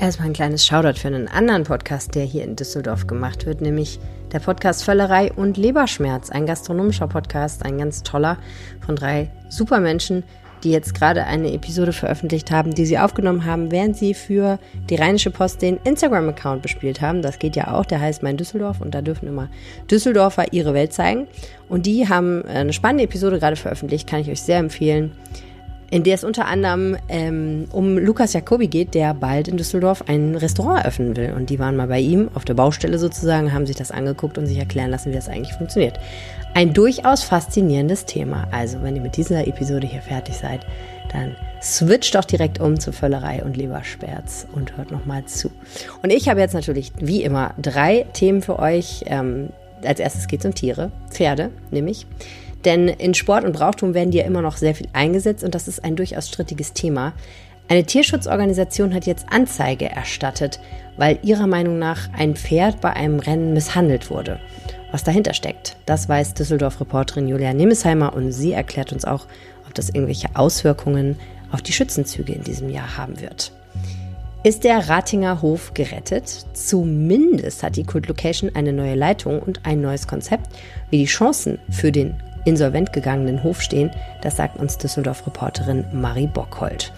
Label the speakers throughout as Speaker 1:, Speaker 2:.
Speaker 1: Erstmal ein kleines Shoutout für einen anderen Podcast, der hier in Düsseldorf gemacht wird, nämlich der Podcast Völlerei und Leberschmerz, ein gastronomischer Podcast, ein ganz toller von drei Supermenschen, die jetzt gerade eine Episode veröffentlicht haben, die sie aufgenommen haben, während sie für die Rheinische Post den Instagram-Account bespielt haben. Das geht ja auch, der heißt Mein Düsseldorf und da dürfen immer Düsseldorfer ihre Welt zeigen. Und die haben eine spannende Episode gerade veröffentlicht, kann ich euch sehr empfehlen in der es unter anderem ähm, um Lukas Jacobi geht, der bald in Düsseldorf ein Restaurant eröffnen will. Und die waren mal bei ihm auf der Baustelle sozusagen, haben sich das angeguckt und sich erklären lassen, wie das eigentlich funktioniert. Ein durchaus faszinierendes Thema. Also, wenn ihr mit dieser Episode hier fertig seid, dann switcht doch direkt um zur Völlerei und Lebersperz und hört nochmal zu. Und ich habe jetzt natürlich, wie immer, drei Themen für euch. Ähm, als erstes geht es um Tiere, Pferde nämlich. Denn in Sport und Brauchtum werden die ja immer noch sehr viel eingesetzt und das ist ein durchaus strittiges Thema. Eine Tierschutzorganisation hat jetzt Anzeige erstattet, weil ihrer Meinung nach ein Pferd bei einem Rennen misshandelt wurde. Was dahinter steckt, das weiß Düsseldorf-Reporterin Julia Nemesheimer und sie erklärt uns auch, ob das irgendwelche Auswirkungen auf die Schützenzüge in diesem Jahr haben wird. Ist der Ratinger Hof gerettet? Zumindest hat die Kult Location eine neue Leitung und ein neues Konzept, wie die Chancen für den insolvent gegangenen Hof stehen. Das sagt uns Düsseldorf-Reporterin Marie Bockhold.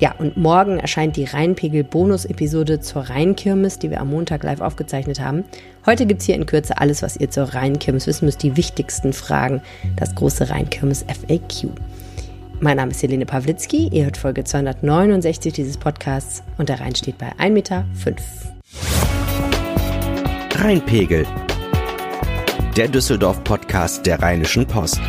Speaker 1: Ja, und morgen erscheint die Rheinpegel-Bonus-Episode zur Rheinkirmes, die wir am Montag live aufgezeichnet haben. Heute gibt es hier in Kürze alles, was ihr zur Rheinkirmes wissen müsst, die wichtigsten Fragen, das große Rheinkirmes FAQ. Mein Name ist Helene Pawlitzki, ihr hört Folge 269 dieses Podcasts und der Rhein steht bei 1,5 Meter.
Speaker 2: Rheinpegel der Düsseldorf-Podcast der Rheinischen Post.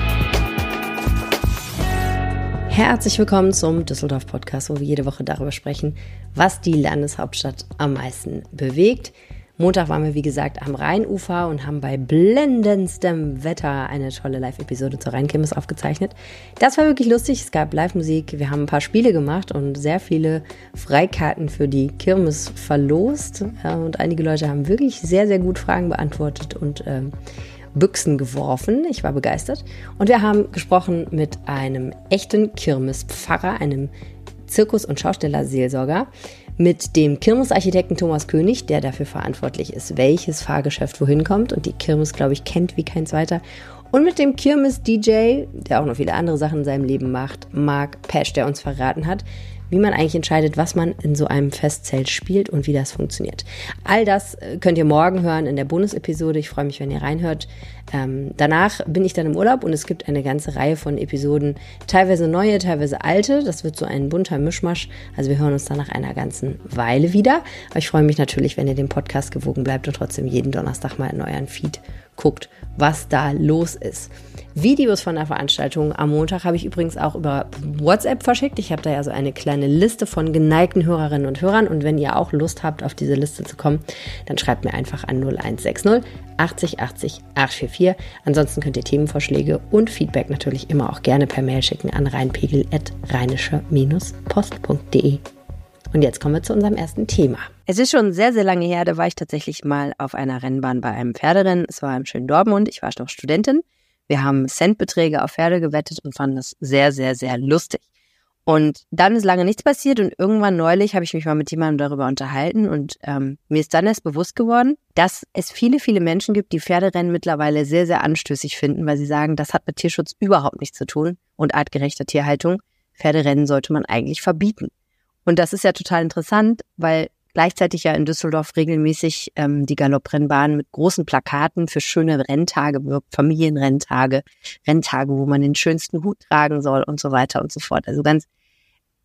Speaker 1: Herzlich willkommen zum Düsseldorf-Podcast, wo wir jede Woche darüber sprechen, was die Landeshauptstadt am meisten bewegt. Montag waren wir, wie gesagt, am Rheinufer und haben bei blendendstem Wetter eine tolle Live-Episode zur Rheinkirmes aufgezeichnet. Das war wirklich lustig. Es gab Live-Musik. Wir haben ein paar Spiele gemacht und sehr viele Freikarten für die Kirmes verlost. Und einige Leute haben wirklich sehr, sehr gut Fragen beantwortet und ähm, Büchsen geworfen. Ich war begeistert. Und wir haben gesprochen mit einem echten Kirmespfarrer, einem Zirkus- und Schaustellerseelsorger, mit dem Kirmesarchitekten Thomas König, der dafür verantwortlich ist, welches Fahrgeschäft wohin kommt und die Kirmes, glaube ich, kennt wie kein zweiter. Und mit dem Kirmes-DJ, der auch noch viele andere Sachen in seinem Leben macht, Mark Pesch, der uns verraten hat, wie man eigentlich entscheidet, was man in so einem Festzelt spielt und wie das funktioniert. All das äh, könnt ihr morgen hören in der Bonusepisode. Ich freue mich, wenn ihr reinhört. Ähm, danach bin ich dann im Urlaub und es gibt eine ganze Reihe von Episoden, teilweise neue, teilweise alte. Das wird so ein bunter Mischmasch. Also wir hören uns dann nach einer ganzen Weile wieder. Aber ich freue mich natürlich, wenn ihr dem Podcast gewogen bleibt und trotzdem jeden Donnerstag mal in euren Feed guckt, was da los ist. Videos von der Veranstaltung am Montag habe ich übrigens auch über WhatsApp verschickt. Ich habe da ja so eine kleine Liste von geneigten Hörerinnen und Hörern. Und wenn ihr auch Lust habt, auf diese Liste zu kommen, dann schreibt mir einfach an 0160 80 80 844. Ansonsten könnt ihr Themenvorschläge und Feedback natürlich immer auch gerne per Mail schicken an rheinpegel.rheinische-post.de. Und jetzt kommen wir zu unserem ersten Thema. Es ist schon sehr, sehr lange her, da war ich tatsächlich mal auf einer Rennbahn bei einem Pferderennen. Es war im schönen Dortmund. Ich war noch Studentin. Wir haben Centbeträge auf Pferde gewettet und fanden das sehr, sehr, sehr lustig. Und dann ist lange nichts passiert und irgendwann neulich habe ich mich mal mit jemandem darüber unterhalten und ähm, mir ist dann erst bewusst geworden, dass es viele, viele Menschen gibt, die Pferderennen mittlerweile sehr, sehr anstößig finden, weil sie sagen, das hat mit Tierschutz überhaupt nichts zu tun und artgerechter Tierhaltung. Pferderennen sollte man eigentlich verbieten. Und das ist ja total interessant, weil gleichzeitig ja in Düsseldorf regelmäßig ähm, die Galopprennbahn mit großen Plakaten für schöne Renntage wirkt, Familienrenntage, Renntage, wo man den schönsten Hut tragen soll und so weiter und so fort. Also ganz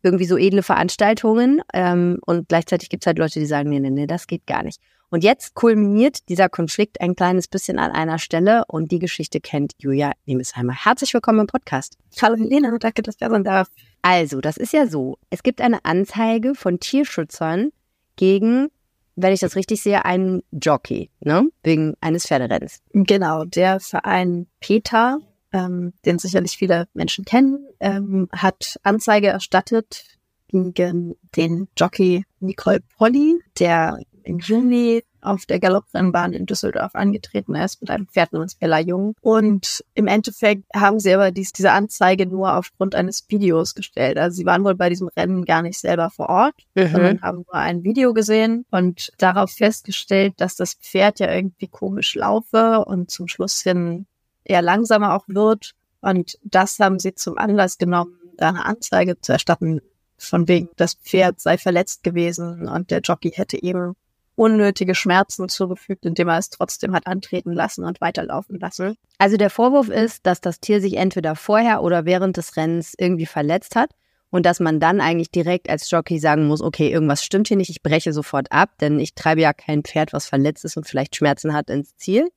Speaker 1: irgendwie so edle Veranstaltungen ähm, und gleichzeitig gibt es halt Leute, die sagen, nee, nee, nee, das geht gar nicht. Und jetzt kulminiert dieser Konflikt ein kleines bisschen an einer Stelle und die Geschichte kennt Julia Nemesheimer. Herzlich willkommen im Podcast.
Speaker 3: Hallo Helena, danke, dass ich da sein darf.
Speaker 1: Also, das ist ja so. Es gibt eine Anzeige von Tierschützern gegen, wenn ich das richtig sehe, einen Jockey, ne? Wegen eines Pferderenns.
Speaker 3: Genau, der Verein Peter, ähm, den sicherlich viele Menschen kennen, ähm, hat Anzeige erstattet gegen den Jockey Nicole Polly, der im Juni auf der Galopprennbahn in Düsseldorf angetreten ist mit einem Pferd namens Bella Jung. Und im Endeffekt haben sie aber dies, diese Anzeige nur aufgrund eines Videos gestellt. Also sie waren wohl bei diesem Rennen gar nicht selber vor Ort, mhm. sondern haben nur ein Video gesehen und darauf festgestellt, dass das Pferd ja irgendwie komisch laufe und zum Schluss hin eher langsamer auch wird. Und das haben sie zum Anlass genommen, da eine Anzeige zu erstatten, von wegen, das Pferd sei verletzt gewesen und der Jockey hätte eben unnötige Schmerzen zugefügt, indem er es trotzdem hat antreten lassen und weiterlaufen lassen.
Speaker 4: Also der Vorwurf ist, dass das Tier sich entweder vorher oder während des Rennens irgendwie verletzt hat und dass man dann eigentlich direkt als Jockey sagen muss, okay, irgendwas stimmt hier nicht, ich breche sofort ab, denn ich treibe ja kein Pferd, was verletzt ist und vielleicht Schmerzen hat, ins Ziel.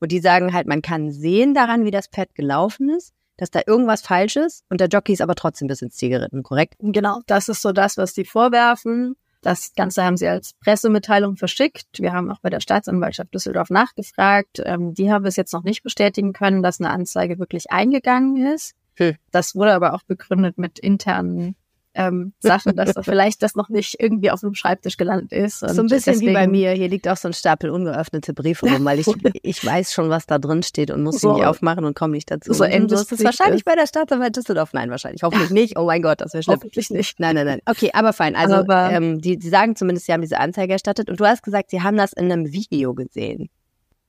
Speaker 4: Und die sagen halt, man kann sehen daran, wie das Pferd gelaufen ist, dass da irgendwas falsch ist und der Jockey ist aber trotzdem bis ins Ziel geritten, korrekt?
Speaker 3: Genau, das ist so das, was die vorwerfen. Das Ganze haben sie als Pressemitteilung verschickt. Wir haben auch bei der Staatsanwaltschaft Düsseldorf nachgefragt. Ähm, die haben es jetzt noch nicht bestätigen können, dass eine Anzeige wirklich eingegangen ist. Hm. Das wurde aber auch begründet mit internen ähm, Sachen, dass da vielleicht das noch nicht irgendwie auf dem Schreibtisch gelandet ist.
Speaker 4: so ein bisschen deswegen, wie bei mir. Hier liegt auch so ein Stapel ungeöffnete Briefe rum, weil ich, ich weiß schon, was da drin steht und muss so, sie nicht aufmachen und komme nicht dazu.
Speaker 3: So, und so ist
Speaker 4: es wahrscheinlich bei der Staatsanwalt Düsseldorf. Nein, wahrscheinlich. Hoffentlich nicht. Oh mein Gott, das wäre schlimm.
Speaker 3: Hoffentlich nicht.
Speaker 4: Nein, nein, nein. Okay, aber fein. Also aber, ähm, die, die sagen zumindest, sie haben diese Anzeige erstattet und du hast gesagt, sie haben das in einem Video gesehen.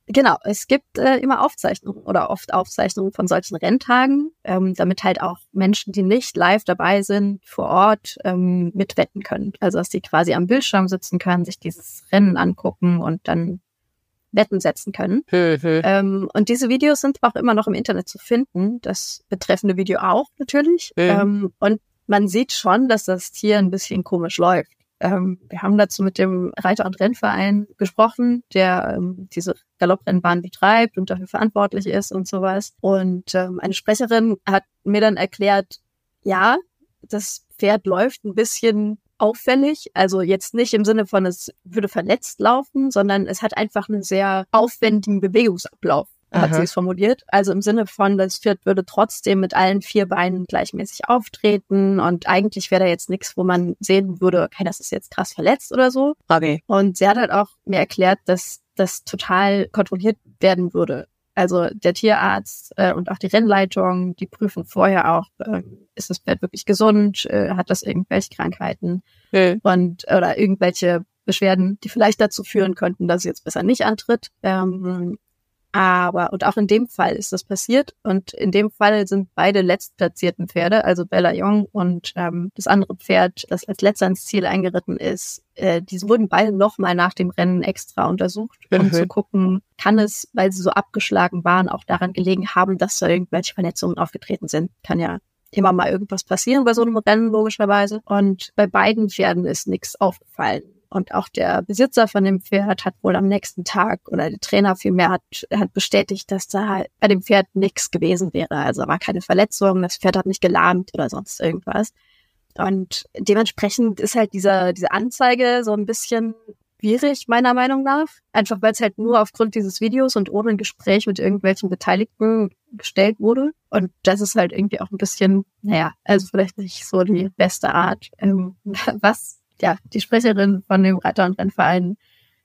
Speaker 3: Genau, es gibt äh, immer Aufzeichnungen oder oft Aufzeichnungen von solchen Renntagen, ähm, damit halt auch Menschen, die nicht live dabei sind, vor Ort ähm, mitwetten können. Also dass die quasi am Bildschirm sitzen können, sich dieses Rennen angucken und dann Wetten setzen können. ähm, und diese Videos sind auch immer noch im Internet zu finden. Das betreffende Video auch natürlich. Ähm, und man sieht schon, dass das Tier ein bisschen komisch läuft. Ähm, wir haben dazu mit dem Reiter- und Rennverein gesprochen, der ähm, diese Galopprennbahn betreibt und dafür verantwortlich ist und sowas. Und ähm, eine Sprecherin hat mir dann erklärt, ja, das Pferd läuft ein bisschen auffällig. Also jetzt nicht im Sinne von, es würde verletzt laufen, sondern es hat einfach einen sehr aufwendigen Bewegungsablauf hat sie es formuliert. Also im Sinne von, das Pferd würde trotzdem mit allen vier Beinen gleichmäßig auftreten und eigentlich wäre da jetzt nichts, wo man sehen würde, okay, das ist jetzt krass verletzt oder so.
Speaker 4: Okay.
Speaker 3: Und sie hat halt auch mir erklärt, dass das total kontrolliert werden würde. Also der Tierarzt äh, und auch die Rennleitung, die prüfen vorher auch, äh, ist das Pferd wirklich gesund, äh, hat das irgendwelche Krankheiten okay. und oder irgendwelche Beschwerden, die vielleicht dazu führen könnten, dass es jetzt besser nicht antritt. Ähm, aber, und auch in dem Fall ist das passiert. Und in dem Fall sind beide letztplatzierten Pferde, also Bella Young und ähm, das andere Pferd, das als letzter ins Ziel eingeritten ist, äh, die wurden beide nochmal nach dem Rennen extra untersucht, um mhm. zu gucken, kann es, weil sie so abgeschlagen waren, auch daran gelegen haben, dass da irgendwelche Verletzungen aufgetreten sind. Kann ja immer mal irgendwas passieren bei so einem Rennen, logischerweise. Und bei beiden Pferden ist nichts aufgefallen. Und auch der Besitzer von dem Pferd hat wohl am nächsten Tag oder der Trainer vielmehr hat, hat bestätigt, dass da bei dem Pferd nichts gewesen wäre. Also war keine Verletzung, das Pferd hat nicht gelahmt oder sonst irgendwas. Und dementsprechend ist halt dieser, diese Anzeige so ein bisschen schwierig, meiner Meinung nach. Einfach weil es halt nur aufgrund dieses Videos und ohne ein Gespräch mit irgendwelchen Beteiligten gestellt wurde. Und das ist halt irgendwie auch ein bisschen, naja, also vielleicht nicht so die beste Art. Ähm, was ja, die Sprecherin von dem Reiter- und Rennverein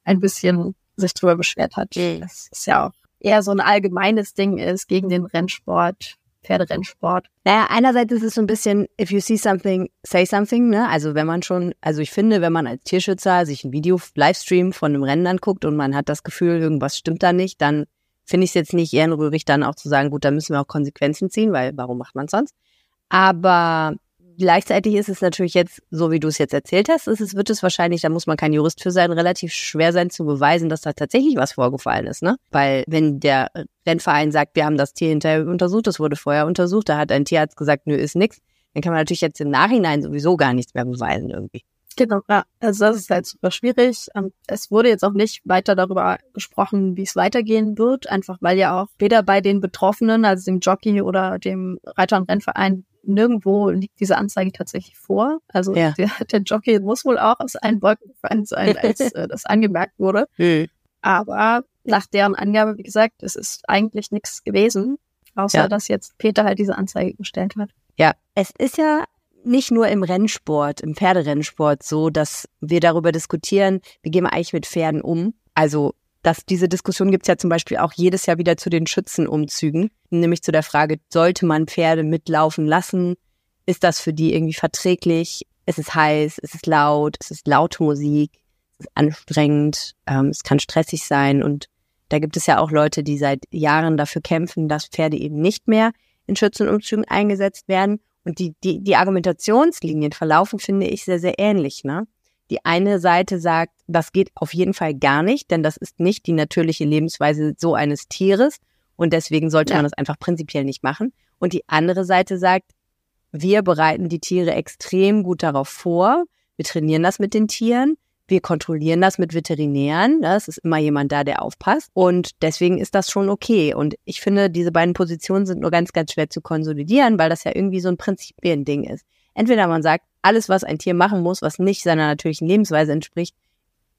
Speaker 3: ein bisschen sich drüber beschwert hat. Mhm. Das ist ja auch eher so ein allgemeines Ding ist gegen den Rennsport, Pferderennsport.
Speaker 4: Naja, einerseits ist es so ein bisschen, if you see something, say something, ne? Also wenn man schon, also ich finde, wenn man als Tierschützer sich ein Video, Livestream von einem Rennen anguckt und man hat das Gefühl, irgendwas stimmt da nicht, dann finde ich es jetzt nicht ehrenrührig, dann auch zu sagen, gut, da müssen wir auch Konsequenzen ziehen, weil warum macht man sonst? Aber Gleichzeitig ist es natürlich jetzt, so wie du es jetzt erzählt hast, ist es, wird es wahrscheinlich, da muss man kein Jurist für sein, relativ schwer sein zu beweisen, dass da tatsächlich was vorgefallen ist, ne? Weil wenn der Rennverein sagt, wir haben das Tier hinterher untersucht, das wurde vorher untersucht, da hat ein Tierarzt gesagt, nö, ist nix, dann kann man natürlich jetzt im Nachhinein sowieso gar nichts mehr beweisen irgendwie.
Speaker 3: Genau, ja. Also das ist halt super schwierig. Ähm, es wurde jetzt auch nicht weiter darüber gesprochen, wie es weitergehen wird, einfach weil ja auch weder bei den Betroffenen, also dem Jockey oder dem Reiter- und Rennverein, nirgendwo liegt diese Anzeige tatsächlich vor. Also ja. der, der, Jockey muss wohl auch aus allen Wolken gefallen sein, als äh, das angemerkt wurde. Hm. Aber nach deren Angabe, wie gesagt, es ist eigentlich nichts gewesen, außer ja. dass jetzt Peter halt diese Anzeige gestellt hat.
Speaker 4: Ja, es ist ja nicht nur im Rennsport, im Pferderennsport so, dass wir darüber diskutieren, wie gehen wir eigentlich mit Pferden um. Also dass diese Diskussion gibt's ja zum Beispiel auch jedes Jahr wieder zu den Schützenumzügen, nämlich zu der Frage, sollte man Pferde mitlaufen lassen? Ist das für die irgendwie verträglich? Es ist heiß, es ist laut, es ist laute Musik, es ist anstrengend, ähm, es kann stressig sein und da gibt es ja auch Leute, die seit Jahren dafür kämpfen, dass Pferde eben nicht mehr in Schützenumzügen eingesetzt werden. Und die, die, die Argumentationslinien verlaufen, finde ich, sehr, sehr ähnlich. Ne? Die eine Seite sagt, das geht auf jeden Fall gar nicht, denn das ist nicht die natürliche Lebensweise so eines Tieres und deswegen sollte ja. man das einfach prinzipiell nicht machen. Und die andere Seite sagt, wir bereiten die Tiere extrem gut darauf vor, wir trainieren das mit den Tieren, wir kontrollieren das mit Veterinären. Ne? Es ist immer jemand da, der aufpasst. Und deswegen ist das schon okay. Und ich finde, diese beiden Positionen sind nur ganz, ganz schwer zu konsolidieren, weil das ja irgendwie so ein Prinzipiending ist. Entweder man sagt, alles, was ein Tier machen muss, was nicht seiner natürlichen Lebensweise entspricht,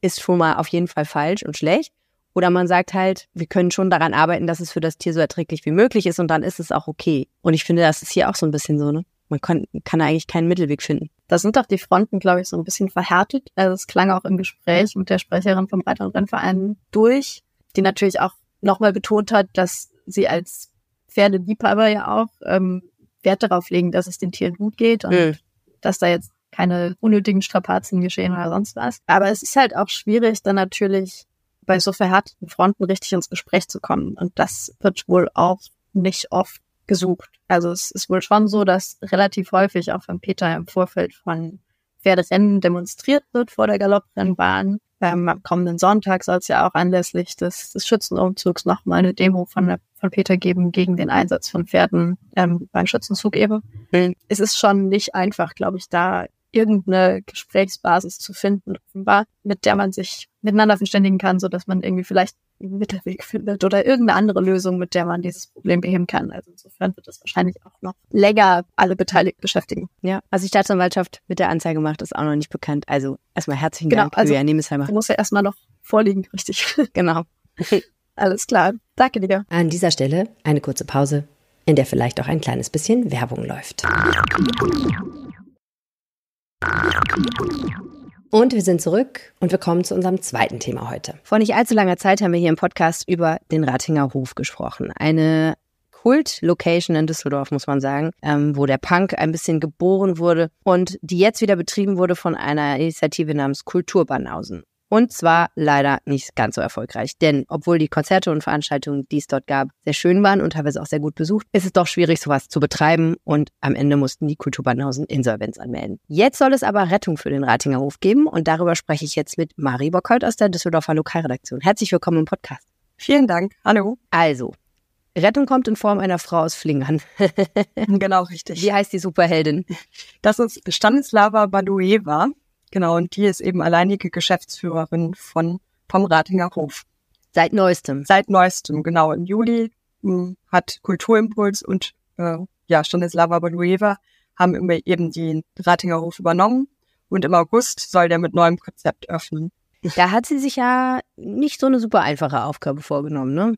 Speaker 4: ist schon mal auf jeden Fall falsch und schlecht. Oder man sagt halt, wir können schon daran arbeiten, dass es für das Tier so erträglich wie möglich ist und dann ist es auch okay. Und ich finde, das ist hier auch so ein bisschen so, ne? Man kann, kann eigentlich keinen Mittelweg finden.
Speaker 3: Da sind doch die Fronten, glaube ich, so ein bisschen verhärtet. Also es klang auch im Gespräch mit der Sprecherin vom Reiter- und Rennverein durch, die natürlich auch nochmal betont hat, dass sie als Pferdeliebhaber ja auch ähm, Wert darauf legen, dass es den Tieren gut geht und mhm dass da jetzt keine unnötigen Strapazen geschehen oder sonst was. Aber es ist halt auch schwierig, dann natürlich bei so verhärteten Fronten richtig ins Gespräch zu kommen. Und das wird wohl auch nicht oft gesucht. Also es ist wohl schon so, dass relativ häufig auch von Peter im Vorfeld von Pferderennen demonstriert wird vor der Galopprennbahn. Ähm, am kommenden Sonntag soll es ja auch anlässlich des, des Schützenumzugs noch mal eine Demo von, der, von Peter geben gegen den Einsatz von Pferden ähm, beim Schützenzug eben. Mhm. Es ist schon nicht einfach, glaube ich, da irgendeine Gesprächsbasis zu finden, offenbar, mit der man sich miteinander verständigen kann, so dass man irgendwie vielleicht einen Mittelweg findet oder irgendeine andere Lösung, mit der man dieses Problem beheben kann. Also insofern wird das wahrscheinlich auch noch länger alle Beteiligten beschäftigen.
Speaker 4: Ja, also die Staatsanwaltschaft mit der Anzeige macht, ist auch noch nicht bekannt. Also erstmal herzlichen genau, Dank, also, Julia Nemesheimer.
Speaker 3: Muss ja erstmal noch vorliegen, richtig.
Speaker 4: Genau.
Speaker 3: Alles klar. Danke dir.
Speaker 4: An dieser Stelle eine kurze Pause, in der vielleicht auch ein kleines bisschen Werbung läuft. Und wir sind zurück und wir kommen zu unserem zweiten Thema heute. Vor nicht allzu langer Zeit haben wir hier im Podcast über den Ratinger Hof gesprochen. Eine Kult-Location in Düsseldorf, muss man sagen, ähm, wo der Punk ein bisschen geboren wurde und die jetzt wieder betrieben wurde von einer Initiative namens Kulturbanausen. Und zwar leider nicht ganz so erfolgreich. Denn obwohl die Konzerte und Veranstaltungen, die es dort gab, sehr schön waren und teilweise auch sehr gut besucht, ist es doch schwierig, sowas zu betreiben. Und am Ende mussten die Kulturbanausen Insolvenz anmelden. Jetzt soll es aber Rettung für den Ratinger Hof geben. Und darüber spreche ich jetzt mit Marie Bockholt aus der Düsseldorfer Lokalredaktion. Herzlich willkommen im Podcast.
Speaker 5: Vielen Dank. Hallo.
Speaker 4: Also, Rettung kommt in Form einer Frau aus Flingern.
Speaker 5: genau, richtig.
Speaker 4: Wie heißt die Superheldin?
Speaker 5: Das ist Stanislava Badueva. Genau, und die ist eben alleinige Geschäftsführerin von, vom Ratinger Hof.
Speaker 4: Seit neuestem.
Speaker 5: Seit neuestem, genau. Im Juli mh, hm, hat Kulturimpuls und äh, ja, Stanislava Balueva haben eben den Ratinger Hof übernommen und im August soll der mit neuem Konzept öffnen.
Speaker 4: Da hat sie sich ja nicht so eine super einfache Aufgabe vorgenommen, ne?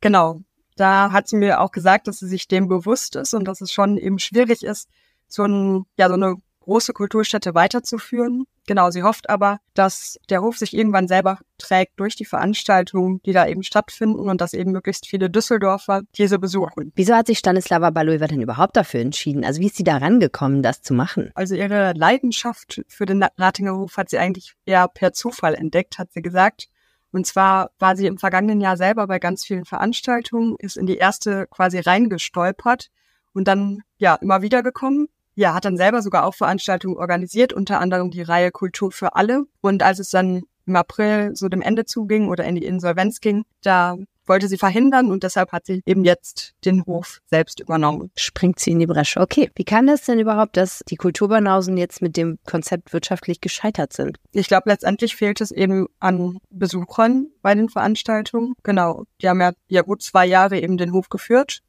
Speaker 5: Genau. Da hat sie mir auch gesagt, dass sie sich dem bewusst ist und dass es schon eben schwierig ist, so, ein, ja, so eine große Kulturstätte weiterzuführen. Genau, sie hofft aber, dass der Hof sich irgendwann selber trägt durch die Veranstaltungen, die da eben stattfinden und dass eben möglichst viele Düsseldorfer diese besuchen.
Speaker 4: Wieso hat sich Stanislava Balova denn überhaupt dafür entschieden? Also wie ist sie da rangekommen, das zu machen?
Speaker 5: Also ihre Leidenschaft für den Ratinger Hof hat sie eigentlich eher per Zufall entdeckt, hat sie gesagt. Und zwar war sie im vergangenen Jahr selber bei ganz vielen Veranstaltungen, ist in die erste quasi reingestolpert und dann ja immer wieder gekommen ja, hat dann selber sogar auch Veranstaltungen organisiert, unter anderem die Reihe Kultur für alle. Und als es dann im April so dem Ende zuging oder in die Insolvenz ging, da wollte sie verhindern und deshalb hat sie eben jetzt den Hof selbst übernommen.
Speaker 4: Springt sie in die Bresche. Okay, wie kann das denn überhaupt, dass die Kulturbanausen jetzt mit dem Konzept wirtschaftlich gescheitert sind?
Speaker 5: Ich glaube, letztendlich fehlt es eben an Besuchern bei den Veranstaltungen. Genau, die haben ja, ja gut zwei Jahre eben den Hof geführt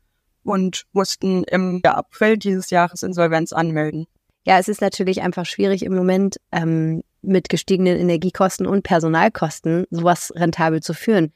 Speaker 5: und mussten im April dieses Jahres Insolvenz anmelden.
Speaker 4: Ja, es ist natürlich einfach schwierig im Moment ähm, mit gestiegenen Energiekosten und Personalkosten sowas rentabel zu führen.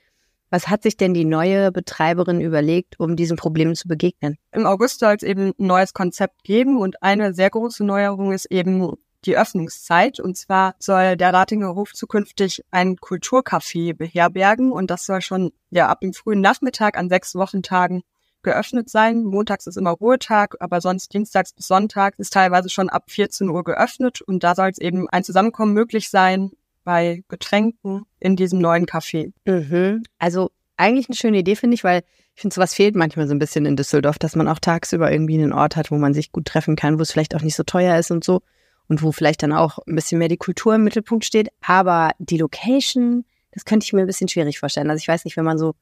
Speaker 4: Was hat sich denn die neue Betreiberin überlegt, um diesen Problemen zu begegnen?
Speaker 5: Im August soll es eben ein neues Konzept geben und eine sehr große Neuerung ist eben die Öffnungszeit. Und zwar soll der Ratinger Hof zukünftig ein Kulturcafé beherbergen und das soll schon ja ab dem frühen Nachmittag an sechs Wochentagen geöffnet sein. Montags ist immer Ruhetag, aber sonst Dienstags bis Sonntag ist teilweise schon ab 14 Uhr geöffnet und da soll es eben ein Zusammenkommen möglich sein bei Getränken in diesem neuen Café.
Speaker 1: Mhm. Also eigentlich eine schöne Idee, finde ich, weil ich finde, sowas fehlt manchmal so ein bisschen in Düsseldorf, dass man auch tagsüber irgendwie einen Ort hat, wo man sich gut treffen kann, wo es vielleicht auch nicht so teuer ist und so und wo vielleicht dann auch ein bisschen mehr die Kultur im Mittelpunkt steht. Aber die Location, das könnte ich mir ein bisschen schwierig vorstellen. Also ich weiß nicht, wenn man so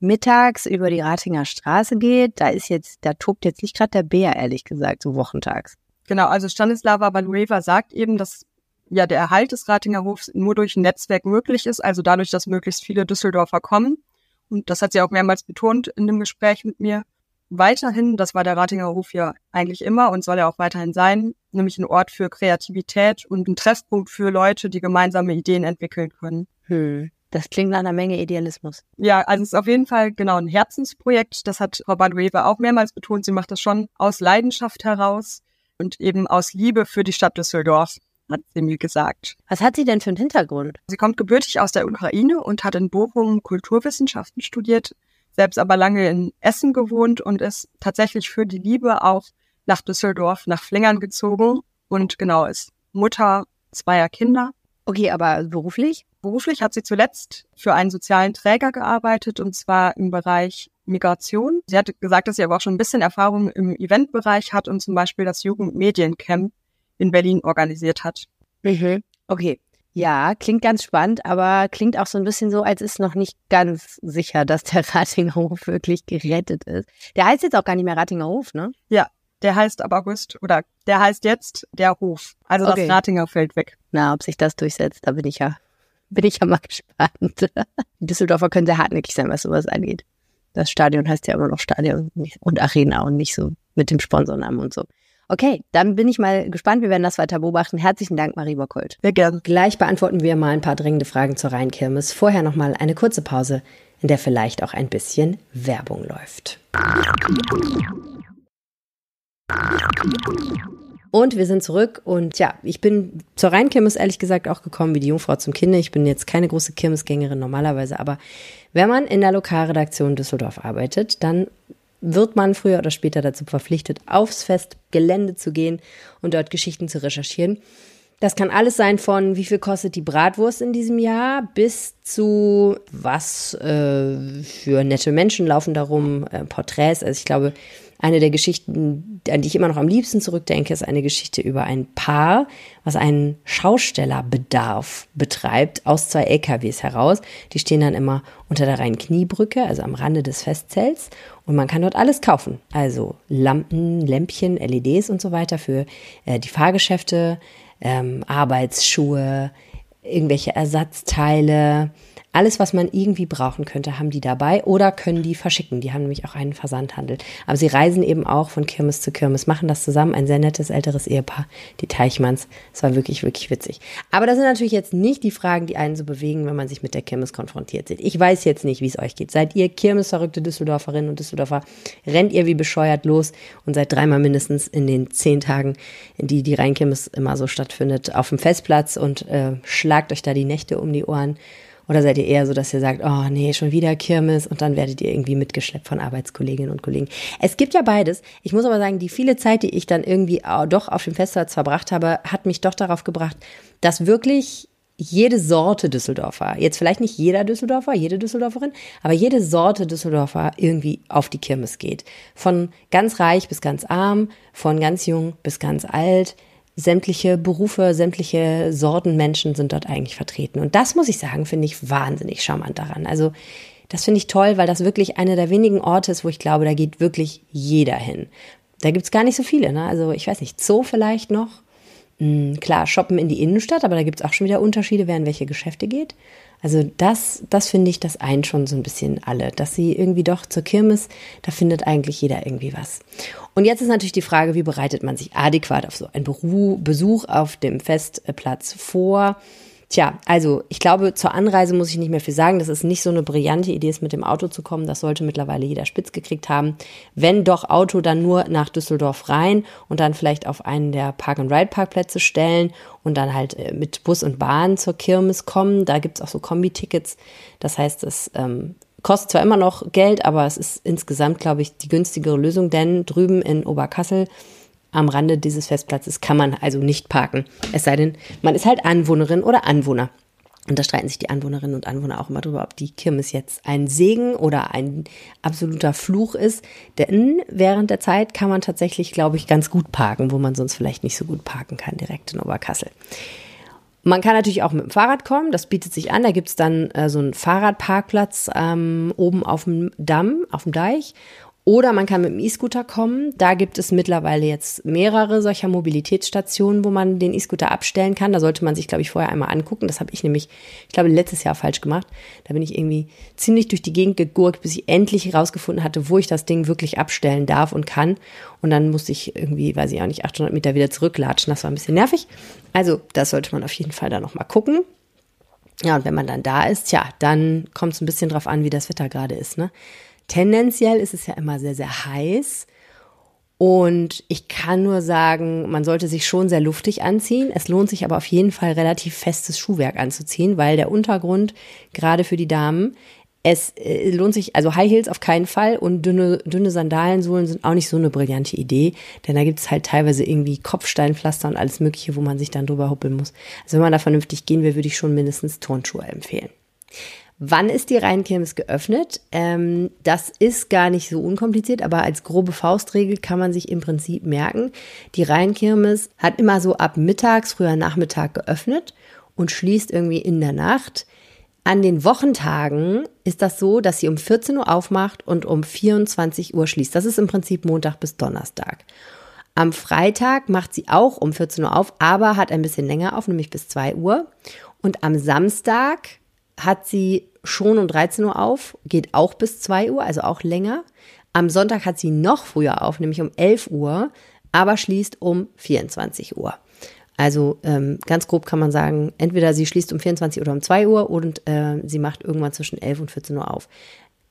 Speaker 1: mittags über die Ratinger Straße geht, da ist jetzt, da tobt jetzt nicht gerade der Bär, ehrlich gesagt, so wochentags.
Speaker 5: Genau, also Stanislava Balueva sagt eben, dass ja der Erhalt des Ratinger Hofs nur durch ein Netzwerk möglich ist, also dadurch, dass möglichst viele Düsseldorfer kommen. Und das hat sie auch mehrmals betont in dem Gespräch mit mir. Weiterhin, das war der Ratinger Hof ja eigentlich immer und soll ja auch weiterhin sein, nämlich ein Ort für Kreativität und ein Treffpunkt für Leute, die gemeinsame Ideen entwickeln können.
Speaker 1: Hm. Das klingt nach einer Menge Idealismus.
Speaker 5: Ja, also es ist auf jeden Fall genau ein Herzensprojekt. Das hat Frau Badueva auch mehrmals betont. Sie macht das schon aus Leidenschaft heraus und eben aus Liebe für die Stadt Düsseldorf hat sie mir gesagt.
Speaker 1: Was hat sie denn für einen Hintergrund?
Speaker 5: Sie kommt gebürtig aus der Ukraine und hat in Bochum Kulturwissenschaften studiert, selbst aber lange in Essen gewohnt und ist tatsächlich für die Liebe auch nach Düsseldorf, nach Flingern gezogen und genau ist Mutter zweier Kinder.
Speaker 1: Okay, aber beruflich?
Speaker 5: Beruflich hat sie zuletzt für einen sozialen Träger gearbeitet und zwar im Bereich Migration. Sie hat gesagt, dass sie aber auch schon ein bisschen Erfahrung im Eventbereich hat und zum Beispiel das Jugendmediencamp in Berlin organisiert hat.
Speaker 1: Mhm. Okay. Ja, klingt ganz spannend, aber klingt auch so ein bisschen so, als ist noch nicht ganz sicher, dass der Ratinger Hof wirklich gerettet ist. Der heißt jetzt auch gar nicht mehr Ratinger Hof, ne?
Speaker 5: Ja, der heißt ab August oder der heißt jetzt der Hof. Also okay. das Ratinger fällt weg.
Speaker 1: Na, ob sich das durchsetzt, da bin ich ja, bin ich ja mal gespannt. Die Düsseldorfer können sehr hartnäckig sein, was sowas angeht. Das Stadion heißt ja immer noch Stadion und Arena und nicht so mit dem Sponsornamen und so. Okay, dann bin ich mal gespannt. Wir werden das weiter beobachten. Herzlichen Dank, Marie Bockholt.
Speaker 5: Sehr gerne.
Speaker 1: Gleich beantworten wir mal ein paar dringende Fragen zur Rheinkirmes. Vorher nochmal eine kurze Pause, in der vielleicht auch ein bisschen Werbung läuft. Und wir sind zurück und ja, ich bin zur Rheinkirmes ehrlich gesagt auch gekommen wie die Jungfrau zum Kinde. Ich bin jetzt keine große Kirmesgängerin normalerweise, aber wenn man in der Lokalredaktion Düsseldorf arbeitet, dann wird man früher oder später dazu verpflichtet, aufs Festgelände zu gehen und dort Geschichten zu recherchieren. Das kann alles sein von wie viel kostet die Bratwurst in diesem Jahr bis zu was äh, für nette Menschen laufen darum, äh, Porträts. Also ich glaube, eine der Geschichten, an die ich immer noch am liebsten zurückdenke, ist eine Geschichte über ein Paar, was einen Schaustellerbedarf betreibt, aus zwei LKWs heraus. Die stehen dann immer unter der reinen Kniebrücke, also am Rande des Festzelts. Und man kann dort alles kaufen. Also Lampen, Lämpchen, LEDs und so weiter für äh, die Fahrgeschäfte, ähm, Arbeitsschuhe, irgendwelche Ersatzteile, alles, was man irgendwie brauchen könnte, haben die dabei oder können die verschicken. Die haben nämlich auch einen Versandhandel. Aber sie reisen eben auch von Kirmes zu Kirmes, machen das zusammen. Ein sehr nettes älteres Ehepaar, die Teichmanns. Es war wirklich, wirklich witzig. Aber das sind natürlich jetzt nicht die Fragen, die einen so bewegen, wenn man sich mit der Kirmes konfrontiert sieht. Ich weiß jetzt nicht, wie es euch geht. Seid ihr Kirmesverrückte Düsseldorferinnen und Düsseldorfer? Rennt ihr wie bescheuert los und seid dreimal mindestens in den zehn Tagen, in die die Rheinkirmes immer so stattfindet, auf dem Festplatz und äh, schlagt euch da die Nächte um die Ohren? Oder seid ihr eher so, dass ihr sagt, oh nee, schon wieder Kirmes und dann werdet ihr irgendwie mitgeschleppt von Arbeitskolleginnen und Kollegen? Es gibt ja beides. Ich muss aber sagen, die viele Zeit, die ich dann irgendwie doch auf dem Festplatz verbracht habe, hat mich doch darauf gebracht, dass wirklich jede Sorte Düsseldorfer, jetzt vielleicht nicht jeder Düsseldorfer, jede Düsseldorferin, aber jede Sorte Düsseldorfer irgendwie auf die Kirmes geht. Von ganz reich bis ganz arm, von ganz jung bis ganz alt sämtliche Berufe, sämtliche Sorten Menschen sind dort eigentlich vertreten. Und das muss ich sagen, finde ich wahnsinnig charmant daran. Also das finde ich toll, weil das wirklich einer der wenigen Orte ist, wo ich glaube, da geht wirklich jeder hin. Da gibt's gar nicht so viele. Ne? Also ich weiß nicht, Zoo vielleicht noch. Hm, klar, shoppen in die Innenstadt, aber da gibt's auch schon wieder Unterschiede, wer in welche Geschäfte geht. Also das, das finde ich, das eint schon so ein bisschen alle, dass sie irgendwie doch zur Kirmes, da findet eigentlich jeder irgendwie was. Und jetzt ist natürlich die Frage, wie bereitet man sich adäquat auf so einen Besuch auf dem Festplatz vor? Tja, also ich glaube, zur Anreise muss ich nicht mehr viel sagen. Das ist nicht so eine brillante Idee, ist mit dem Auto zu kommen. Das sollte mittlerweile jeder spitz gekriegt haben. Wenn doch Auto, dann nur nach Düsseldorf rein und dann vielleicht auf einen der Park-and-Ride-Parkplätze stellen und dann halt äh, mit Bus und Bahn zur Kirmes kommen. Da gibt's auch so Kombi-Tickets. Das heißt, es ähm, kostet zwar immer noch Geld, aber es ist insgesamt, glaube ich, die günstigere Lösung, denn drüben in Oberkassel am Rande dieses Festplatzes kann man also nicht parken. Es sei denn, man ist halt Anwohnerin oder Anwohner. Und da streiten sich die Anwohnerinnen und Anwohner auch immer drüber, ob die Kirmes jetzt ein Segen oder ein absoluter Fluch ist. Denn während der Zeit kann man tatsächlich, glaube ich, ganz gut parken, wo man sonst vielleicht nicht so gut parken kann, direkt in Oberkassel. Man kann natürlich auch mit dem Fahrrad kommen, das bietet sich an. Da gibt's dann äh, so einen Fahrradparkplatz ähm, oben auf dem Damm, auf dem Deich. Oder man kann mit dem E-Scooter kommen. Da gibt es mittlerweile jetzt mehrere solcher Mobilitätsstationen, wo man den E-Scooter abstellen kann. Da sollte man sich, glaube ich, vorher einmal angucken. Das habe ich nämlich, ich glaube, letztes Jahr falsch gemacht. Da bin ich irgendwie ziemlich durch die Gegend gegurkt, bis ich endlich herausgefunden hatte, wo ich das Ding wirklich abstellen darf und kann. Und dann musste ich irgendwie, weiß ich auch nicht, 800 Meter wieder zurücklatschen. Das war ein bisschen nervig. Also das sollte man auf jeden Fall da nochmal gucken. Ja, und wenn man dann da ist, tja, dann kommt es ein bisschen drauf an, wie das Wetter gerade ist. Ne? Tendenziell ist es ja immer sehr, sehr heiß. Und ich kann nur sagen, man sollte sich schon sehr luftig anziehen. Es lohnt sich aber auf jeden Fall relativ festes Schuhwerk anzuziehen, weil der Untergrund, gerade für die Damen, es äh, lohnt sich, also High Heels auf keinen Fall und dünne, dünne Sandalensohlen sind auch nicht so eine brillante Idee, denn da gibt es halt teilweise irgendwie Kopfsteinpflaster und alles Mögliche, wo man sich dann drüber huppeln muss. Also wenn man da vernünftig gehen will, würde ich schon mindestens Turnschuhe empfehlen. Wann ist die Rheinkirmes geöffnet? Ähm, das ist gar nicht so unkompliziert, aber als grobe Faustregel kann man sich im Prinzip merken, die Rheinkirmes hat immer so ab mittags, früher Nachmittag geöffnet und schließt irgendwie in der Nacht. An den Wochentagen ist das so, dass sie um 14 Uhr aufmacht und um 24 Uhr schließt. Das ist im Prinzip Montag bis Donnerstag. Am Freitag macht sie auch um 14 Uhr auf, aber hat ein bisschen länger auf, nämlich bis 2 Uhr. Und am Samstag hat sie schon um 13 Uhr auf, geht auch bis 2 Uhr, also auch länger. Am Sonntag hat sie noch früher auf, nämlich um 11 Uhr, aber schließt um 24 Uhr. Also ähm, ganz grob kann man sagen, entweder sie schließt um 24 oder um 2 Uhr und äh, sie macht irgendwann zwischen 11 und 14 Uhr auf.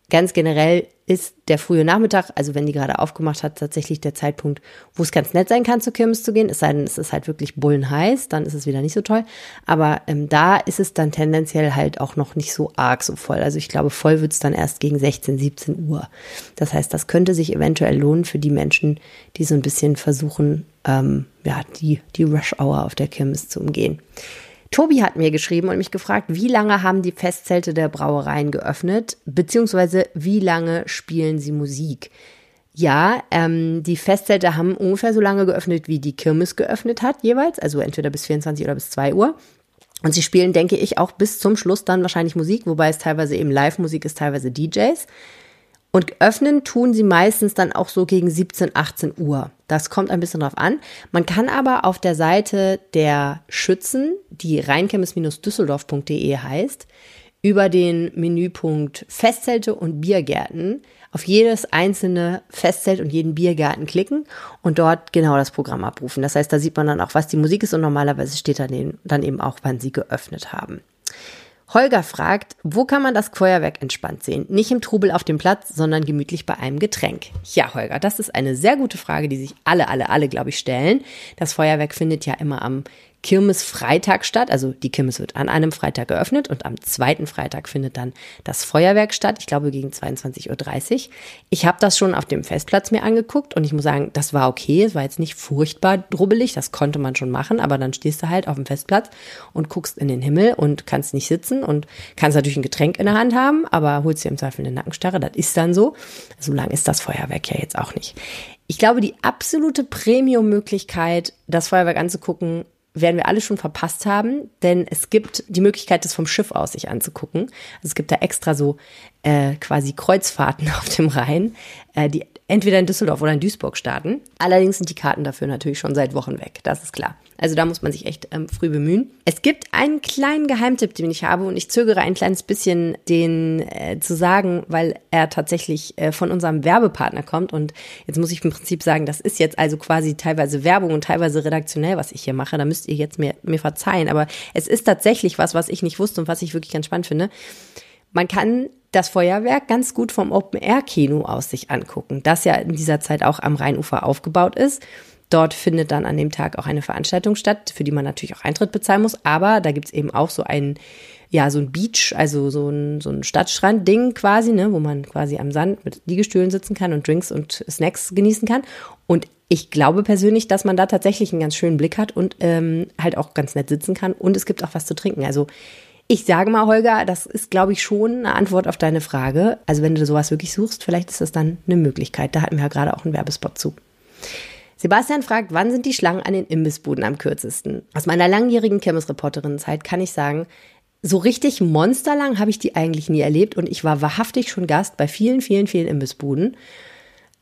Speaker 1: Ganz generell ist der frühe Nachmittag, also wenn die gerade aufgemacht hat, tatsächlich der Zeitpunkt, wo es ganz nett sein kann, zur Kirmes zu gehen. Es sei denn, es ist halt wirklich bullenheiß, dann ist es wieder nicht so toll. Aber ähm, da ist es dann tendenziell halt auch noch nicht so arg so voll. Also ich glaube, voll wird es dann erst gegen 16, 17 Uhr. Das heißt, das könnte sich eventuell lohnen für die Menschen, die so ein bisschen versuchen, ähm, ja, die, die Rush-Hour auf der Kirmes zu umgehen. Tobi hat mir geschrieben und mich gefragt, wie lange haben die Festzelte der Brauereien geöffnet, beziehungsweise wie lange spielen sie Musik? Ja, ähm, die Festzelte haben ungefähr so lange geöffnet, wie die Kirmes geöffnet hat, jeweils, also entweder bis 24 oder bis 2 Uhr. Und sie spielen, denke ich, auch bis zum Schluss dann wahrscheinlich Musik, wobei es teilweise eben Live-Musik ist, teilweise DJs. Und öffnen tun sie meistens dann auch so gegen 17, 18 Uhr. Das kommt ein bisschen drauf an. Man kann aber auf der Seite der Schützen, die rheinchemis-düsseldorf.de heißt, über den Menüpunkt Festzelte und Biergärten auf jedes einzelne Festzelt und jeden Biergarten klicken und dort genau das Programm abrufen. Das heißt, da sieht man dann auch, was die Musik ist und normalerweise steht dann eben auch, wann sie geöffnet haben. Holger fragt, wo kann man das Feuerwerk entspannt sehen? Nicht im Trubel auf dem Platz, sondern gemütlich bei einem Getränk. Ja, Holger, das ist eine sehr gute Frage, die sich alle, alle, alle, glaube ich, stellen. Das Feuerwerk findet ja immer am Kirmesfreitag statt. Also die Kirmes wird an einem Freitag geöffnet und am zweiten Freitag findet dann das Feuerwerk statt. Ich glaube gegen 22.30 Uhr. Ich habe das schon auf dem Festplatz mir angeguckt und ich muss sagen, das war okay. Es war jetzt nicht furchtbar drubbelig. Das konnte man schon machen. Aber dann stehst du halt auf dem Festplatz und guckst in den Himmel und kannst nicht sitzen und kannst natürlich ein Getränk in der Hand haben, aber holst dir im Zweifel eine Nackenstarre. Das ist dann so. So lang ist das Feuerwerk ja jetzt auch nicht. Ich glaube, die absolute Premium-Möglichkeit, das Feuerwerk anzugucken, werden wir alle schon verpasst haben, denn es gibt die Möglichkeit, das vom Schiff aus sich anzugucken. Also es gibt da extra so äh, quasi Kreuzfahrten auf dem Rhein, äh, die entweder in Düsseldorf oder in Duisburg starten. Allerdings sind die Karten dafür natürlich schon seit Wochen weg, das ist klar. Also da muss man sich echt ähm, früh bemühen. Es gibt einen kleinen Geheimtipp, den ich habe und ich zögere ein kleines bisschen, den äh, zu sagen, weil er tatsächlich äh, von unserem Werbepartner kommt. Und jetzt muss ich im Prinzip sagen, das ist jetzt also quasi teilweise Werbung und teilweise redaktionell, was ich hier mache. Da müsst ihr jetzt mir, mir verzeihen. Aber es ist tatsächlich was, was ich nicht wusste und was ich wirklich ganz spannend finde. Man kann das Feuerwerk ganz gut vom Open-Air-Kino aus sich angucken, das ja in dieser Zeit auch am Rheinufer aufgebaut ist. Dort findet dann an dem Tag auch eine Veranstaltung statt, für die man natürlich auch Eintritt bezahlen muss. Aber da gibt's eben auch so ein, ja, so ein Beach, also so ein, so ein Stadtstrand-Ding quasi, ne, wo man quasi am Sand mit Liegestühlen sitzen kann und Drinks und Snacks genießen kann. Und ich glaube persönlich, dass man da tatsächlich einen ganz schönen Blick hat und ähm, halt auch ganz nett sitzen kann. Und es gibt auch was zu trinken. Also ich sage mal, Holger, das ist, glaube ich, schon eine Antwort auf deine Frage. Also wenn du sowas wirklich suchst, vielleicht ist das dann eine Möglichkeit. Da hatten wir ja gerade auch einen Werbespot zu. Sebastian fragt, wann sind die Schlangen an den Imbissbuden am kürzesten? Aus meiner langjährigen Chemist-Reporterinnenzeit kann ich sagen, so richtig monsterlang habe ich die eigentlich nie erlebt und ich war wahrhaftig schon Gast bei vielen, vielen, vielen Imbissbuden.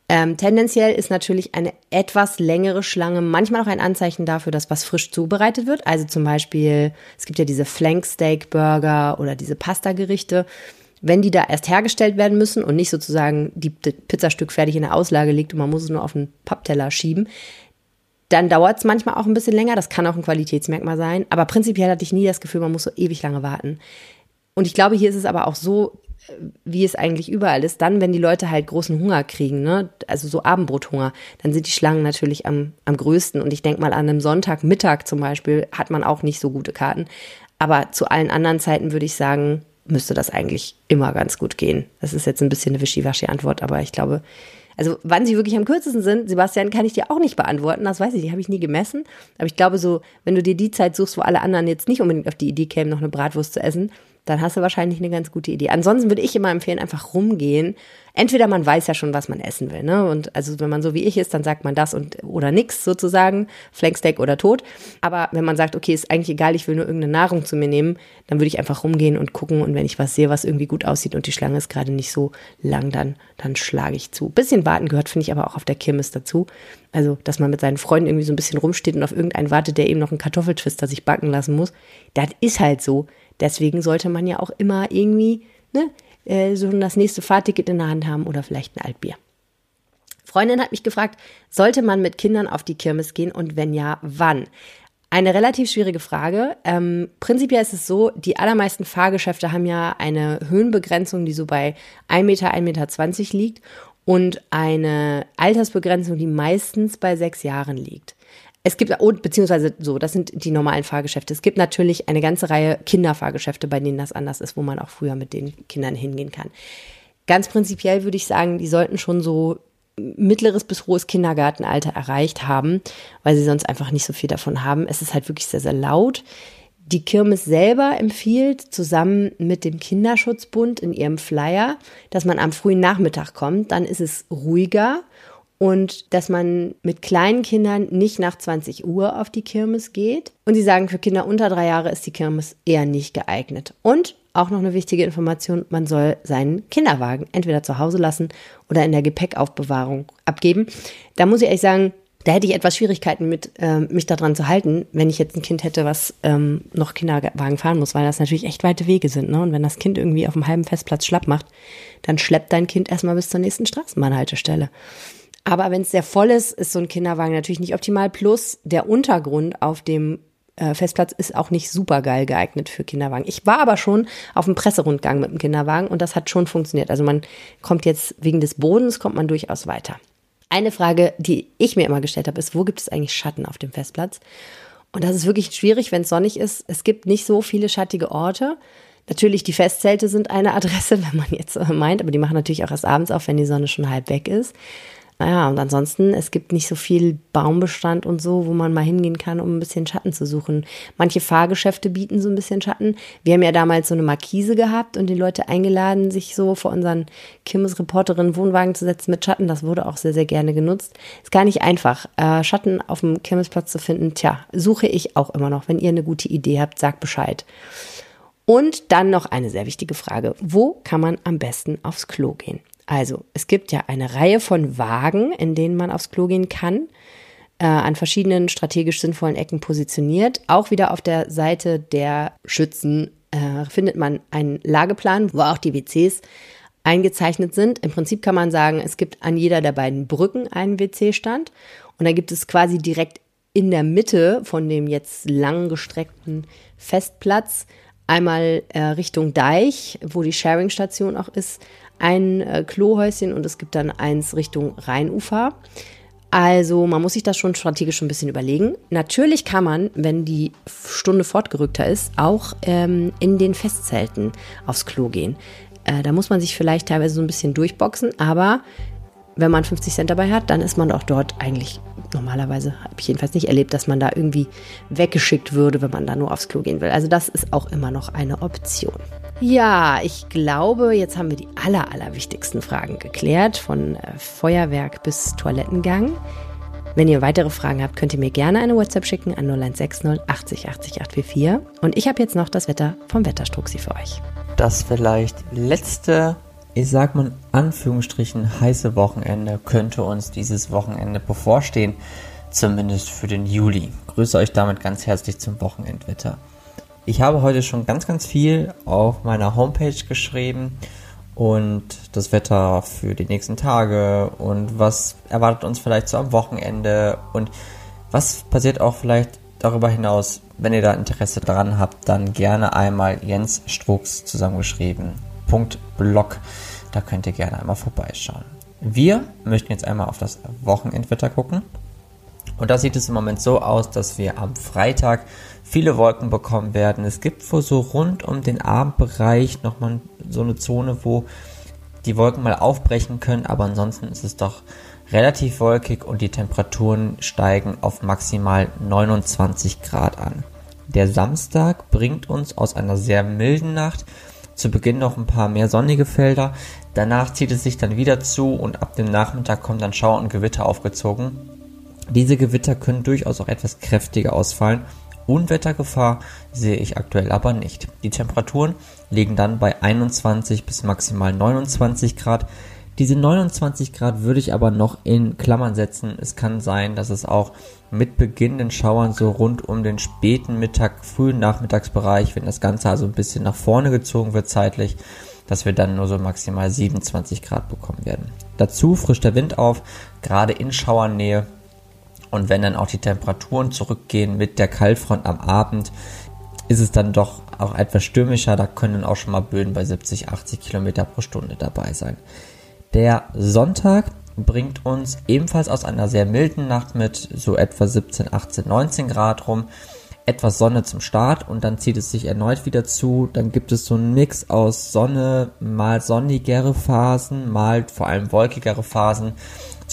Speaker 1: Ähm, tendenziell ist natürlich eine etwas längere Schlange manchmal auch ein Anzeichen dafür, dass was frisch zubereitet wird. Also zum Beispiel, es gibt ja diese Flanksteak Burger oder diese Pasta-Gerichte. Wenn die da erst hergestellt werden müssen und nicht sozusagen die Pizzastück fertig in der Auslage liegt und man muss es nur auf einen Pappteller schieben, dann dauert es manchmal auch ein bisschen länger. Das kann auch ein Qualitätsmerkmal sein. Aber prinzipiell hatte ich nie das Gefühl, man muss so ewig lange warten. Und ich glaube, hier ist es aber auch so, wie es eigentlich überall ist, dann, wenn die Leute halt großen Hunger kriegen, ne, also so Abendbrothunger, dann sind die Schlangen natürlich am, am größten. Und ich denke mal, an einem Sonntagmittag zum Beispiel hat man auch nicht so gute Karten. Aber zu allen anderen Zeiten würde ich sagen, müsste das eigentlich immer ganz gut gehen. Das ist jetzt ein bisschen eine wischiwaschi-Antwort, aber ich glaube, also wann sie wirklich am kürzesten sind, Sebastian, kann ich dir auch nicht beantworten. Das weiß ich, die habe ich nie gemessen. Aber ich glaube so, wenn du dir die Zeit suchst, wo alle anderen jetzt nicht unbedingt auf die Idee kämen, noch eine Bratwurst zu essen, dann hast du wahrscheinlich eine ganz gute Idee. Ansonsten würde ich immer empfehlen, einfach rumgehen. Entweder man weiß ja schon, was man essen will, ne? Und also wenn man so wie ich ist, dann sagt man das und oder nix sozusagen, Flanksteak oder tot. Aber wenn man sagt, okay, ist eigentlich egal, ich will nur irgendeine Nahrung zu mir nehmen, dann würde ich einfach rumgehen und gucken und wenn ich was sehe, was irgendwie gut aussieht und die Schlange ist gerade nicht so lang, dann dann schlage ich zu. Bisschen warten gehört, finde ich aber auch auf der Kirmes dazu. Also, dass man mit seinen Freunden irgendwie so ein bisschen rumsteht und auf irgendeinen wartet, der eben noch einen Kartoffeltwister sich backen lassen muss. Das ist halt so. Deswegen sollte man ja auch immer irgendwie ne, äh, so das nächste Fahrticket in der Hand haben oder vielleicht ein Altbier. Freundin hat mich gefragt, sollte man mit Kindern auf die Kirmes gehen und wenn ja, wann? Eine relativ schwierige Frage. Ähm, prinzipiell ist es so, die allermeisten Fahrgeschäfte haben ja eine Höhenbegrenzung, die so bei 1 Meter, 1,20 Meter liegt und eine Altersbegrenzung, die meistens bei sechs Jahren liegt. Es gibt, beziehungsweise so, das sind die normalen Fahrgeschäfte. Es gibt natürlich eine ganze Reihe Kinderfahrgeschäfte, bei denen das anders ist, wo man auch früher mit den Kindern hingehen kann. Ganz prinzipiell würde ich sagen, die sollten schon so mittleres bis hohes Kindergartenalter erreicht haben, weil sie sonst einfach nicht so viel davon haben. Es ist halt wirklich sehr, sehr laut. Die Kirmes selber empfiehlt zusammen mit dem Kinderschutzbund in ihrem Flyer, dass man am frühen Nachmittag kommt. Dann ist es ruhiger und dass man mit kleinen Kindern nicht nach 20 Uhr auf die Kirmes geht. Und sie sagen, für Kinder unter drei Jahre ist die Kirmes eher nicht geeignet. Und auch noch eine wichtige Information, man soll seinen Kinderwagen entweder zu Hause lassen oder in der Gepäckaufbewahrung abgeben. Da muss ich ehrlich sagen, da hätte ich etwas Schwierigkeiten mit, äh, mich daran zu halten, wenn ich jetzt ein Kind hätte, was ähm, noch Kinderwagen fahren muss, weil das natürlich echt weite Wege sind. Ne? Und wenn das Kind irgendwie auf einem halben Festplatz schlapp macht, dann schleppt dein Kind erstmal bis zur nächsten Straßenbahnhaltestelle. Aber wenn es sehr voll ist, ist so ein Kinderwagen natürlich nicht optimal. Plus der Untergrund auf dem äh, Festplatz ist auch nicht super geil geeignet für Kinderwagen. Ich war aber schon auf dem Presserundgang mit dem Kinderwagen und das hat schon funktioniert. Also man kommt jetzt wegen des Bodens kommt man durchaus weiter. Eine Frage, die ich mir immer gestellt habe, ist, wo gibt es eigentlich Schatten auf dem Festplatz? Und das ist wirklich schwierig, wenn es sonnig ist. Es gibt nicht so viele schattige Orte. Natürlich, die Festzelte sind eine Adresse, wenn man jetzt meint, aber die machen natürlich auch erst abends auf, wenn die Sonne schon halb weg ist. Naja, und ansonsten, es gibt nicht so viel Baumbestand und so, wo man mal hingehen kann, um ein bisschen Schatten zu suchen. Manche Fahrgeschäfte bieten so ein bisschen Schatten. Wir haben ja damals so eine Markise gehabt und die Leute eingeladen, sich so vor unseren Kirmes-Reporterinnen Wohnwagen zu setzen mit Schatten. Das wurde auch sehr, sehr gerne genutzt. Ist gar nicht einfach, äh, Schatten auf dem Kirmesplatz zu finden. Tja, suche ich auch immer noch. Wenn ihr eine gute Idee habt, sagt Bescheid. Und dann noch eine sehr wichtige Frage. Wo kann man am besten aufs Klo gehen? Also, es gibt ja eine Reihe von Wagen, in denen man aufs Klo gehen kann. äh, an verschiedenen strategisch sinnvollen Ecken positioniert. Auch wieder auf der Seite der Schützen äh, findet man einen Lageplan, wo auch die WCs eingezeichnet sind. Im Prinzip kann man sagen, es gibt an jeder der beiden Brücken einen WC-Stand und dann gibt es quasi direkt in der Mitte von dem jetzt lang gestreckten Festplatz einmal äh, Richtung Deich, wo die Sharing-Station auch ist, ein äh, Klohäuschen und es gibt dann eins Richtung Rheinufer. Also man muss sich das schon strategisch ein bisschen überlegen. Natürlich kann man, wenn die Stunde fortgerückter ist, auch ähm, in den Festzelten aufs Klo gehen. Äh, da muss man sich vielleicht teilweise so ein bisschen durchboxen, aber wenn man 50 Cent dabei hat, dann ist man auch dort eigentlich normalerweise, habe ich jedenfalls nicht erlebt, dass man da irgendwie weggeschickt würde, wenn man da nur aufs Klo gehen will. Also das ist auch immer noch eine Option. Ja, ich glaube, jetzt haben wir die aller, aller wichtigsten Fragen geklärt, von äh, Feuerwerk bis Toilettengang. Wenn ihr weitere Fragen habt, könnt ihr mir gerne eine WhatsApp schicken an 0160 80 80 844. Und ich habe jetzt noch das Wetter vom Wetterstruxi für euch.
Speaker 6: Das vielleicht letzte ich sag mal in Anführungsstrichen, heiße Wochenende könnte uns dieses Wochenende bevorstehen, zumindest für den Juli. Grüße euch damit ganz herzlich zum Wochenendwetter. Ich habe heute schon ganz, ganz viel auf meiner Homepage geschrieben und das Wetter für die nächsten Tage und was erwartet uns vielleicht so am Wochenende und was passiert auch vielleicht darüber hinaus. Wenn ihr da Interesse daran habt, dann gerne einmal Jens Strux zusammengeschrieben Blog. Da könnt ihr gerne einmal vorbeischauen. Wir möchten jetzt einmal auf das Wochenendwetter gucken. Und da sieht es im Moment so aus, dass wir am Freitag viele Wolken bekommen werden. Es gibt wohl so rund um den Abendbereich nochmal so eine Zone, wo die Wolken mal aufbrechen können, aber ansonsten ist es doch relativ wolkig und die Temperaturen steigen auf maximal 29 Grad an. Der Samstag bringt uns aus einer sehr milden Nacht zu Beginn noch ein paar mehr sonnige Felder. Danach zieht es sich dann wieder zu und ab dem Nachmittag kommen dann Schauer und Gewitter aufgezogen. Diese Gewitter können durchaus auch etwas kräftiger ausfallen. Unwettergefahr sehe ich aktuell aber nicht. Die Temperaturen liegen dann bei 21 bis maximal 29 Grad. Diese 29 Grad würde ich aber noch in Klammern setzen. Es kann sein, dass es auch mit beginnenden Schauern so rund um den späten Mittag, frühen Nachmittagsbereich, wenn das Ganze also ein bisschen nach vorne gezogen wird zeitlich, dass wir dann nur so maximal 27 Grad bekommen werden. Dazu frischt der Wind auf, gerade in Schauernähe. Und wenn dann auch die Temperaturen zurückgehen mit der Kaltfront am Abend, ist es dann doch auch etwas stürmischer. Da können auch schon mal Böen bei 70, 80 Kilometer pro Stunde dabei sein. Der Sonntag bringt uns ebenfalls aus einer sehr milden Nacht mit so etwa 17, 18, 19 Grad rum etwas Sonne zum Start und dann zieht es sich erneut wieder zu. Dann gibt es so einen Mix aus Sonne, mal sonnigere Phasen, mal vor allem wolkigere Phasen.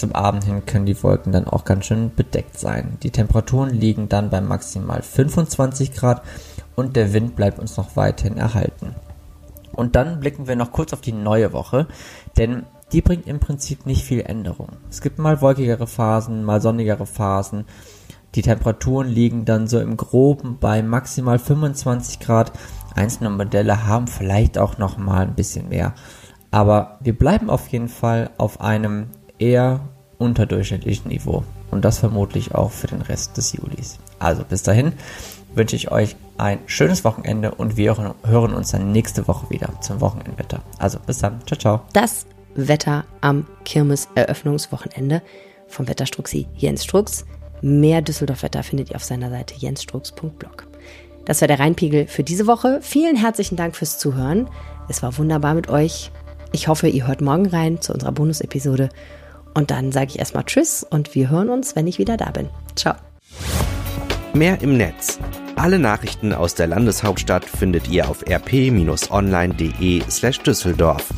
Speaker 6: Zum Abend hin können die Wolken dann auch ganz schön bedeckt sein. Die Temperaturen liegen dann bei maximal 25 Grad und der Wind bleibt uns noch weiterhin erhalten. Und dann blicken wir noch kurz auf die neue Woche, denn die bringt im Prinzip nicht viel Änderung. Es gibt mal wolkigere Phasen, mal sonnigere Phasen. Die Temperaturen liegen dann so im Groben bei maximal 25 Grad. Einzelne Modelle haben vielleicht auch noch mal ein bisschen mehr. Aber wir bleiben auf jeden Fall auf einem eher unterdurchschnittlichen Niveau. Und das vermutlich auch für den Rest des Julis. Also bis dahin wünsche ich euch ein schönes Wochenende und wir hören uns dann nächste Woche wieder zum Wochenendwetter. Also bis dann. Ciao, ciao.
Speaker 1: Das Wetter am Kirmes-Eröffnungswochenende vom Wetterstruxi Jens Strux. Mehr Düsseldorf-Wetter findet ihr auf seiner Seite jensstrux.blog. Das war der Rheinpegel für diese Woche. Vielen herzlichen Dank fürs Zuhören. Es war wunderbar mit euch. Ich hoffe, ihr hört morgen rein zu unserer Bonus-Episode. Und dann sage ich erstmal Tschüss und wir hören uns, wenn ich wieder da bin. Ciao.
Speaker 2: Mehr im Netz. Alle Nachrichten aus der Landeshauptstadt findet ihr auf rp-online.de slash Düsseldorf.